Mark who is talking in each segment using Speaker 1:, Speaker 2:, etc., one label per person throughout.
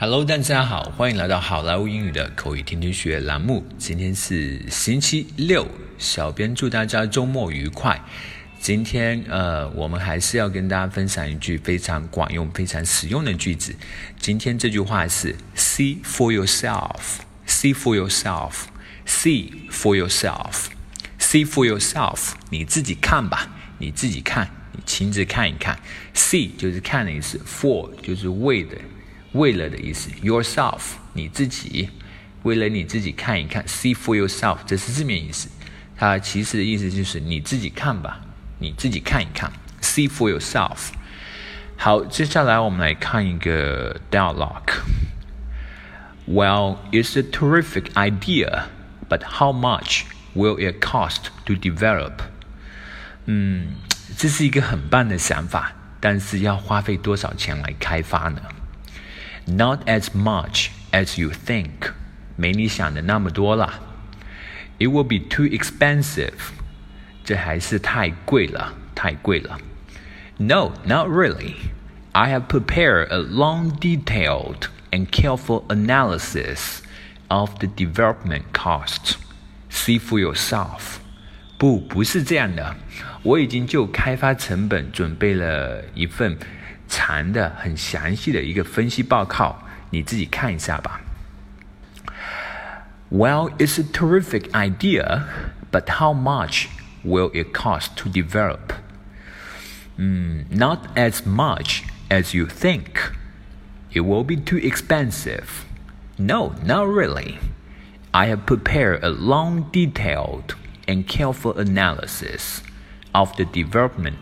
Speaker 1: Hello，大家好，欢迎来到好莱坞英语的口语天天学栏目。今天是星期六，小编祝大家周末愉快。今天呃，我们还是要跟大家分享一句非常管用、非常实用的句子。今天这句话是 “See for yourself”，“See for yourself”，“See for yourself”，“See for yourself”，你自己看吧，你自己看，你亲自看一看。See 就是看的意思，For 就是为的。为了的意思，yourself 你自己，为了你自己看一看，see for yourself 这是字面意思，它其实的意思就是你自己看吧，你自己看一看，see for yourself。好，接下来我们来看一个 dialogue。Well, it's a terrific idea, but how much will it cost to develop? 嗯，这是一个很棒的想法，但是要花费多少钱来开发呢 ？Not as much as you think，没你想的那么多啦。It will be too expensive，这还是太贵了，太贵了。No, not really. I have prepared a long, detailed, and careful analysis of the development costs. See for yourself. 不，不是这样的。我已经就开发成本准备了一份 长的、很详细的一个分析报告，你自己看一下吧。Well, it's a terrific idea, but how much will it cost to develop? Mm, not as much as you think. It will be too expensive. No, not really. I have prepared a long, detailed, and careful analysis of the development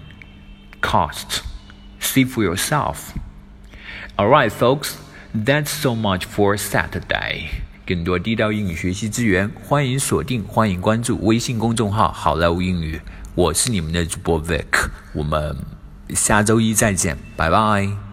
Speaker 1: costs. See for yourself. All right, folks, that's so much for Saturday. 更多地道英语学习资源，欢迎锁定、欢迎关注微信公众号“好莱坞英语”。我是你们的主播 Vic，我们下周一再见，拜拜。